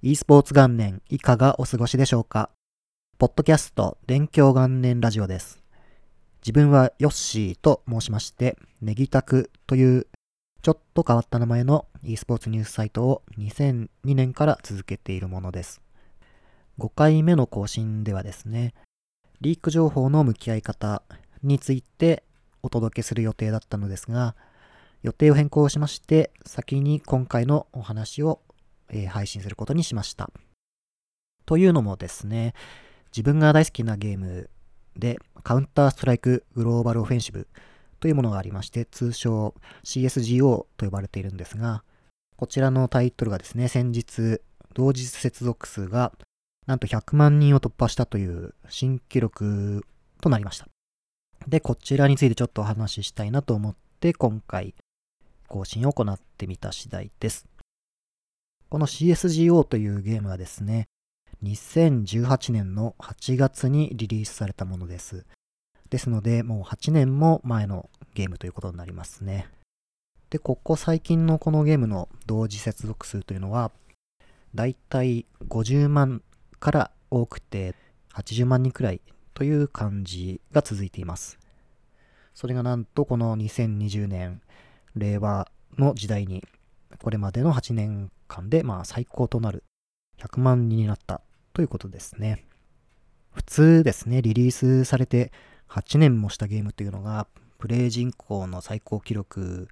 e スポーツ元年いかがお過ごしでしょうか？ポッドキャスト勉強元年ラジオです。自分はヨッシーと申しまして、ネギタクというちょっと変わった名前の e スポーツニュースサイトを2002年から続けているものです。5回目の更新ではですね、リーク情報の向き合い方についてお届けする予定だったのですが、予定を変更しまして、先に今回のお話を、え、配信することにしました。というのもですね、自分が大好きなゲームで、カウンターストライクグローバルオフェンシブというものがありまして、通称 CSGO と呼ばれているんですが、こちらのタイトルがですね、先日、同日接続数がなんと100万人を突破したという新記録となりました。で、こちらについてちょっとお話ししたいなと思って、今回更新を行ってみた次第です。この CSGO というゲームはですね、2018年の8月にリリースされたものです。ですので、もう8年も前のゲームということになりますね。で、ここ最近のこのゲームの同時接続数というのは、だいたい50万から多くて80万人くらいという感じが続いています。それがなんとこの2020年、令和の時代に、これまでの8年間でまあ最高となる100万人になったということですね。普通ですね、リリースされて8年もしたゲームというのが、プレイ人口の最高記録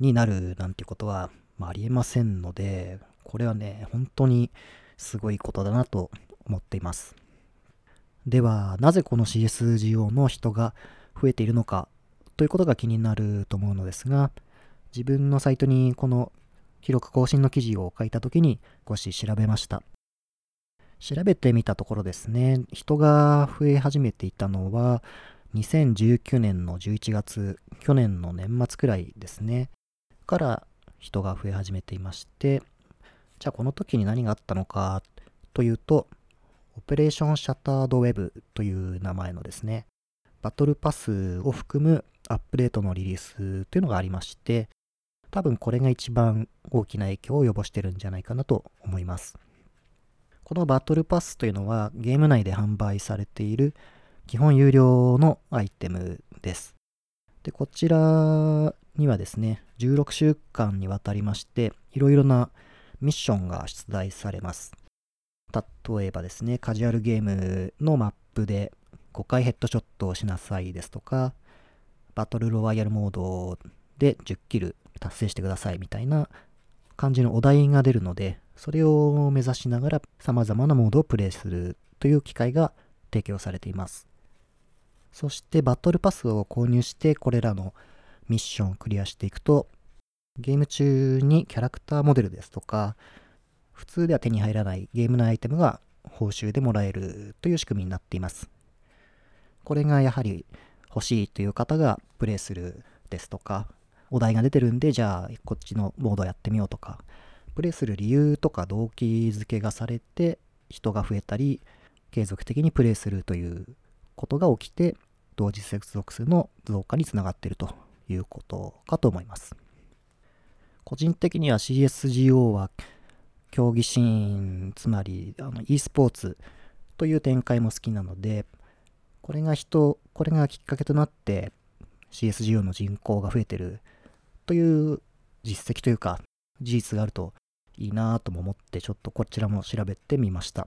になるなんてことは、まあ、ありえませんので、これはね、本当にすごいことだなと思っています。では、なぜこの CSGO の人が増えているのかということが気になると思うのですが、自分のサイトにこの記録更新の記事を書いた時に少し調べました。調べてみたところですね、人が増え始めていたのは、2019年の11月、去年の年末くらいですね、から人が増え始めていまして、じゃあこの時に何があったのかというと、オペレーションシャッタードウェブという名前のですね、バトルパスを含むアップデートのリリースというのがありまして、多分これが一番大きな影響を及ぼしてるんじゃないかなと思います。このバトルパスというのはゲーム内で販売されている基本有料のアイテムです。で、こちらにはですね、16週間にわたりまして、いろいろなミッションが出題されます。例えばですね、カジュアルゲームのマップで5回ヘッドショットをしなさいですとか、バトルロワイヤルモードで10キル達成してくださいみたいな感じのお題が出るので、それを目指しながら様々なモードをプレイするという機会が提供されています。そしてバトルパスを購入してこれらのミッションをクリアしていくと、ゲーム中にキャラクターモデルですとか、普通では手に入らないゲームのアイテムが報酬でもらえるという仕組みになっています。これがやはり欲しいという方がプレイするですとか、お題が出てるんで、じゃあこっちのモードやってみようとか、プレイする理由とか動機づけがされて人が増えたり、継続的にプレイするということが起きて、同時接続数の増加につながっているということかと思います。個人的には CSGO は競技シーン、つまりあの e スポーツという展開も好きなので、これが人、これがきっかけとなって CSGO の人口が増えてるという実績というか事実があるといいなとも思ってちょっとこちらも調べてみました。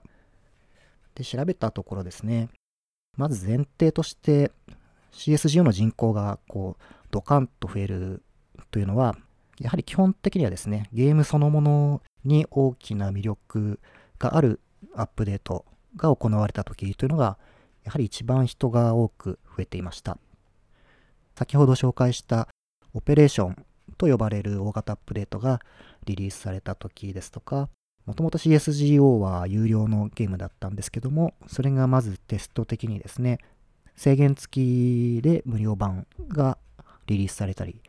で、調べたところですね、まず前提として CSGO の人口がこうドカンと増えるというのはやはり基本的にはですね、ゲームそのものに大きな魅力があるアップデートが行われた時というのが、やはり一番人が多く増えていました。先ほど紹介したオペレーションと呼ばれる大型アップデートがリリースされた時ですとか、もともと CSGO は有料のゲームだったんですけども、それがまずテスト的にですね、制限付きで無料版がリリースされたり、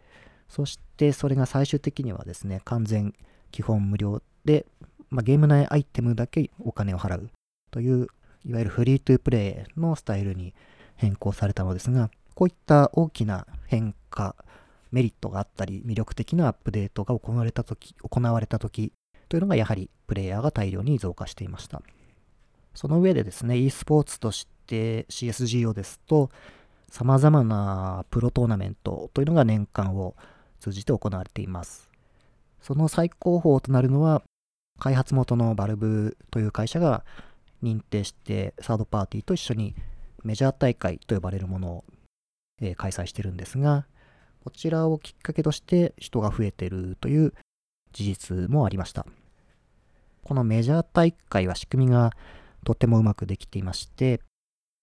そしてそれが最終的にはですね、完全基本無料で、まあ、ゲーム内アイテムだけお金を払うという、いわゆるフリートゥープレイのスタイルに変更されたのですが、こういった大きな変化、メリットがあったり、魅力的なアップデートが行われたとき、行われたときというのがやはりプレイヤーが大量に増加していました。その上でですね、e スポーツとして CSGO ですと、様々なプロトーナメントというのが年間を通じて行われています。その最高峰となるのは、開発元のバルブという会社が認定してサードパーティーと一緒にメジャー大会と呼ばれるものを、開催してるんですが、こちらをきっかけとして人が増えてるという事実もありました。このメジャー大会は仕組みがとてもうまくできていまして、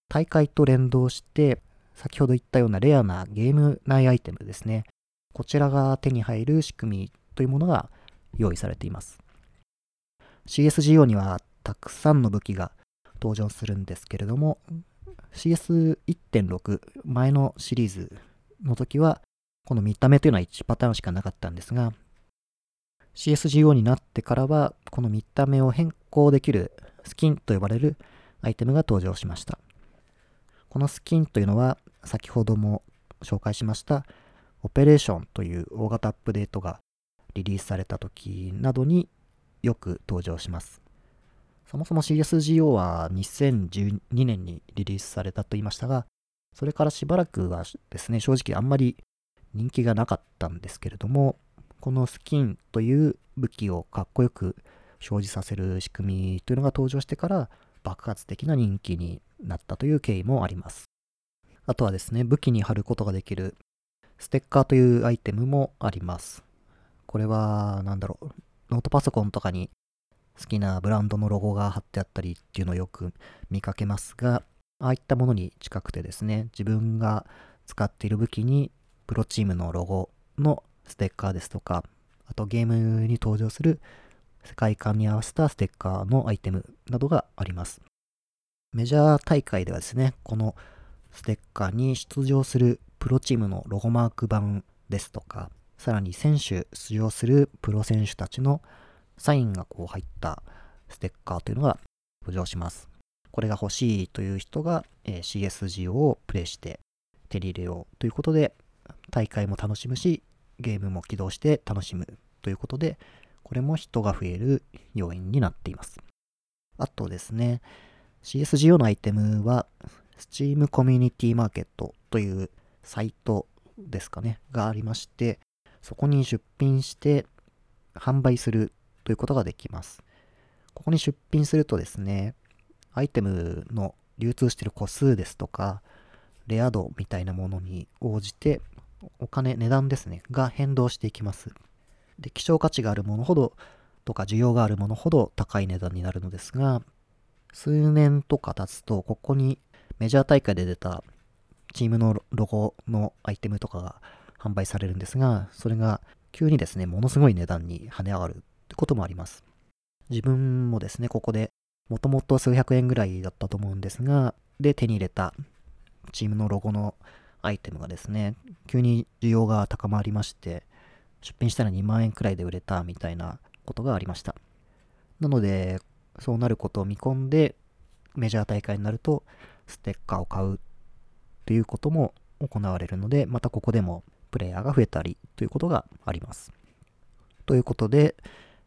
大会と連動して、先ほど言ったようなレアなゲーム内アイテムですね。こちらが手に入る仕組みというものが用意されています。CSGO にはたくさんの武器が登場するんですけれども、CS1.6 前のシリーズの時は、この見た目というのは1パターンしかなかったんですが、CSGO になってからは、この見た目を変更できるスキンと呼ばれるアイテムが登場しました。このスキンというのは、先ほども紹介しました、オペレーションという大型アップデートがリリースされた時などによく登場します。そもそも CSGO は2012年にリリースされたと言いましたが、それからしばらくはですね、正直あんまり人気がなかったんですけれども、このスキンという武器をかっこよく表示させる仕組みというのが登場してから爆発的な人気になったという経緯もあります。あとはですね、武器に貼ることができるステッカーというアイテムもあります。これは、なんだろう、ノートパソコンとかに好きなブランドのロゴが貼ってあったりっていうのをよく見かけますが、ああいったものに近くてですね、自分が使っている武器にプロチームのロゴのステッカーですとか、あとゲームに登場する世界観に合わせたステッカーのアイテムなどがあります。メジャー大会ではですね、このステッカーに出場するプロチームのロゴマーク版ですとか、さらに選手、出場するプロ選手たちのサインがこう入ったステッカーというのが浮上します。これが欲しいという人が、え、CSGO をプレイして手に入れようということで、大会も楽しむし、ゲームも起動して楽しむということで、これも人が増える要因になっています。あとですね、CSGO のアイテムは、Steam Community Market というサイトですかね、がありまして、そこに出品して販売するということができます。ここに出品するとですね、アイテムの流通している個数ですとか、レア度みたいなものに応じて、お金、値段ですね、が変動していきます。で、希少価値があるものほど、とか需要があるものほど高い値段になるのですが、数年とか経つと、ここにメジャー大会で出たチームのロゴのアイテムとかが販売されるんですが、それが急にですね、ものすごい値段に跳ね上がるってこともあります。自分もですね、ここで、もともと数百円ぐらいだったと思うんですが、で手に入れたチームのロゴのアイテムがですね、急に需要が高まりまして、出品したら2万円くらいで売れたみたいなことがありました。なので、そうなることを見込んで、メジャー大会になると、ステッカーを買うということも行われるので、またここでもプレイヤーが増えたりということがあります。ということで、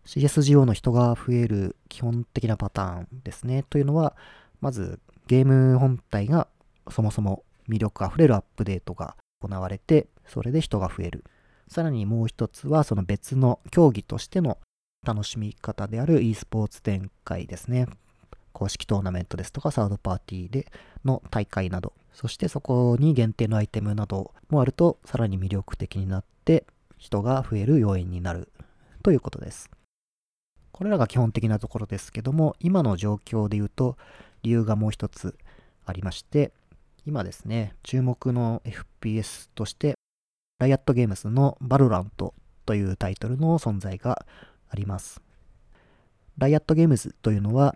CSGO の人が増える基本的なパターンですね。というのは、まずゲーム本体がそもそも魅力あふれるアップデートが行われて、それで人が増える。さらにもう一つは、その別の競技としての楽しみ方である e スポーツ展開ですね。公式トーナメントですとかサードパーティーでの大会など、そしてそこに限定のアイテムなどもあると、さらに魅力的になって人が増える要因になるということです。これらが基本的なところですけども、今の状況で言うと、理由がもう一つありまして、今ですね、注目の FPS として、ライアットゲームズのバルラントというタイトルの存在があります。ライアットゲームズというのは、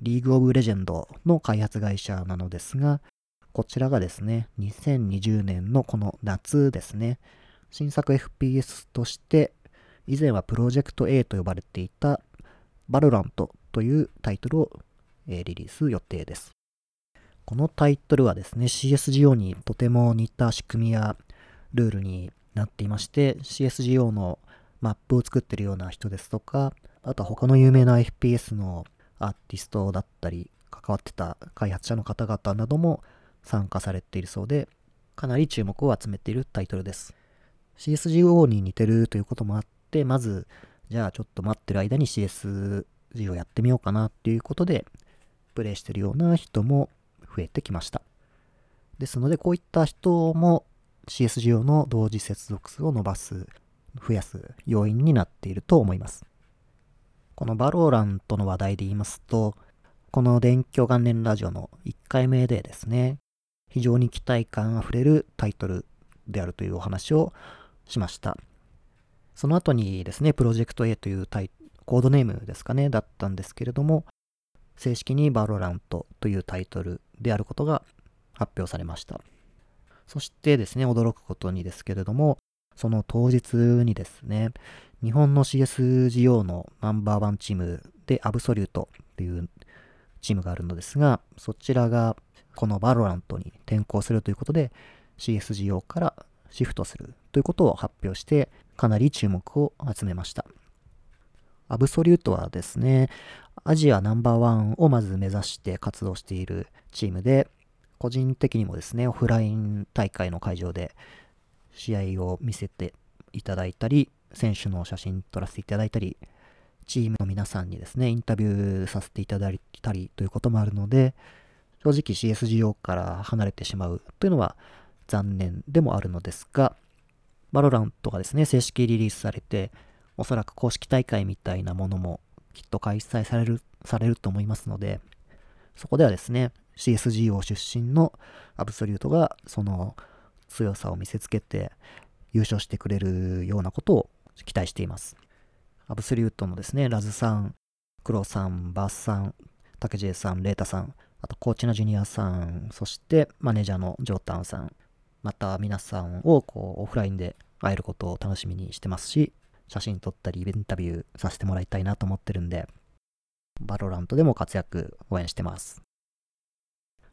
リーグオブレジェンドの開発会社なのですが、こちらがですね、2020年のこの夏ですね、新作 FPS として以前はプロジェクト A と呼ばれていたバルラントというタイトルを、リリース予定です。このタイトルはですね、CSGO にとても似た仕組みやルールになっていまして、CSGO のマップを作ってるような人ですとか、あとは他の有名な FPS のアーティストだったり、関わってた開発者の方々なども参加されているそうで、かなり注目を集めているタイトルです。CSGO に似てるということもあって、まず、じゃあちょっと待ってる間に CSG をやってみようかなっていうことで、プレイしてるような人も増えてきました。ですので、こういった人も CSGO の同時接続数を伸ばす、増やす要因になっていると思います。このバローラントの話題で言いますと、この電気元年ラジオの1回目でですね、非常に期待感あふれるタイトルであるというお話をしました。その後にですね、 Project A というタイコードネームですかね、だったんですけれども、正式に VALORANT というタイトルであることが発表されました。そしてですね、驚くことにですけれども、その当日にですね、日本の CSGO のナンバーワンチームで Absolute っていうチームがあるのですが、そちらがこのバロラントに転向するということで、CSGO からシフトするということを発表して、かなり注目を集めました。アブソリュートはですね、アジアナンバーワンをまず目指して活動しているチームで、個人的にもですね、オフライン大会の会場で試合を見せていただいたり、選手の写真撮らせていただいたり、チームの皆さんにですね、インタビューさせていただいたりということもあるので、正直 CSGO から離れてしまうというのは残念でもあるのですが、バロラントがですね、正式リリースされて、おそらく公式大会みたいなものもきっと開催される、されると思いますので、そこではですね、CSGO 出身のアブソリュートがその強さを見せつけて優勝してくれるようなことを期待しています。アブソリュートのですね、ラズさん、クロさん、バースさん、タケジェさん、レータさん、あとコーチのジュニアさん、そしてマネージャーのジョータンさん、また皆さんをこうオフラインで会えることを楽しみにしてますし、写真撮ったりインタビューさせてもらいたいなと思ってるんで、バロラントでも活躍応援してます。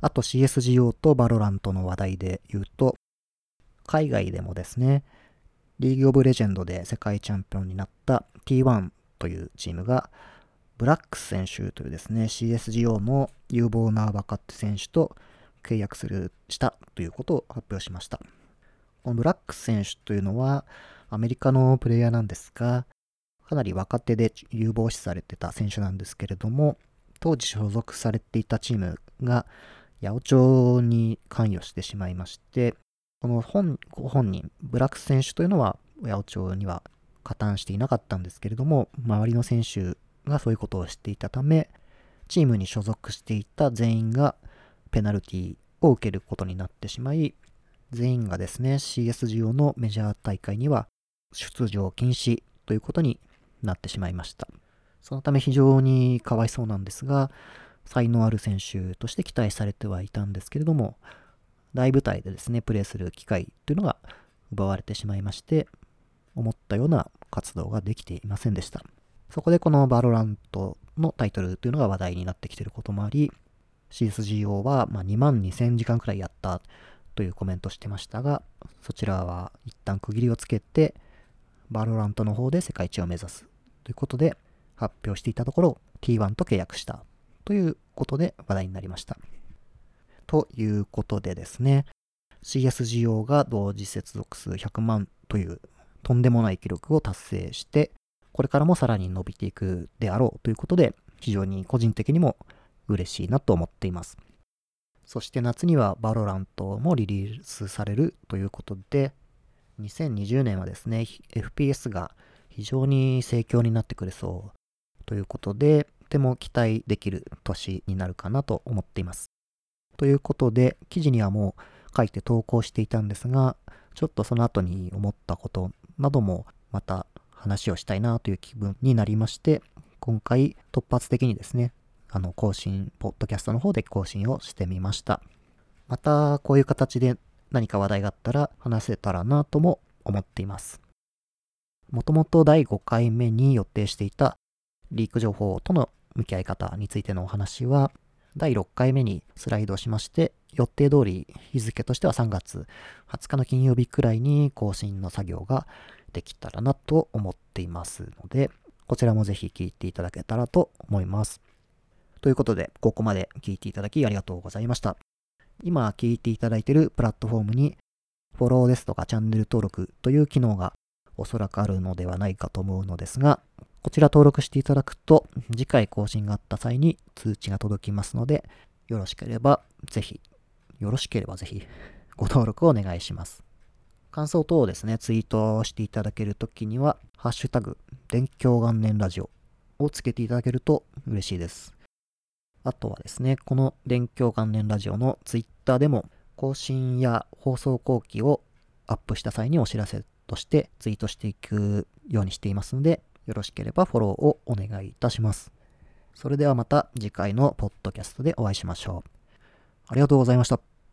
あと CSGO とバロラントの話題で言うと、海外でもですね、リーグオブレジェンドで世界チャンピオンになった T1 というチームが、ブラックス選手というですね、CSGO の有望な若手選手と契約する、したということを発表しました。このブラックス選手というのは、アメリカのプレイヤーなんですが、かなり若手で有望視されてた選手なんですけれども、当時所属されていたチームが八百長に関与してしまいまして、この本ご本人、ブラックス選手というのは八百長には加担していなかったんですけれども、周りの選手がそういうことをしていたため、チームに所属していた全員がペナルティを受けることになってしまい、全員がですね、CSGO のメジャー大会には出場禁止ということになってしまいました。そのため非常にかわいそうなんですが、才能ある選手として期待されてはいたんですけれども、大舞台でですね、プレーする機会というのが奪われてしまいまして、思ったような活動ができていませんでした。そこでこのバロラントのタイトルというのが話題になってきていることもあり、CSGO はま2万2000時間くらいやったというコメントしてましたが、そちらは一旦区切りをつけて、バロラントの方で世界一を目指すということで発表していたところ T1 と契約したということで話題になりました。ということでですね、CSGO が同時接続数100万というとんでもない記録を達成して、これからもさらに伸びていくであろうということで、非常に個人的にも嬉しいなと思っています。そして夏にはバロラントもリリースされるということで、2020年はですね、FPS が非常に盛況になってくれそうということで、とても期待できる年になるかなと思っています。ということで、記事にはもう書いて投稿していたんですが、ちょっとその後に思ったことなどもまた話をしたいなという気分になりまして、今回突発的にですね、あの更新、ポッドキャストの方で更新をしてみました。またこういう形で何か話題があったら話せたらなとも思っています。もともと第5回目に予定していたリーク情報との向き合い方についてのお話は第6回目にスライドしまして予定通り日付としては3月20日の金曜日くらいに更新の作業ができたらなと思っていますので、こちらもぜひ聞いていただけたらと思います。ということで、ここまで聞いていただきありがとうございました。今聞いていただいているプラットフォームに、フォローですとかチャンネル登録という機能がおそらくあるのではないかと思うのですが、こちら登録していただくと、次回更新があった際に通知が届きますので、よろしければぜひ、よろしければぜひ、ご登録をお願いします。感想等をですね、ツイートしていただけるときには、ハッシュタグ、電狂元年ラジオをつけていただけると嬉しいです。あとはですね、この勉強関連ラジオのツイッターでも、更新や放送後期をアップした際にお知らせとしてツイートしていくようにしていますので、よろしければフォローをお願いいたします。それではまた次回のポッドキャストでお会いしましょう。ありがとうございました。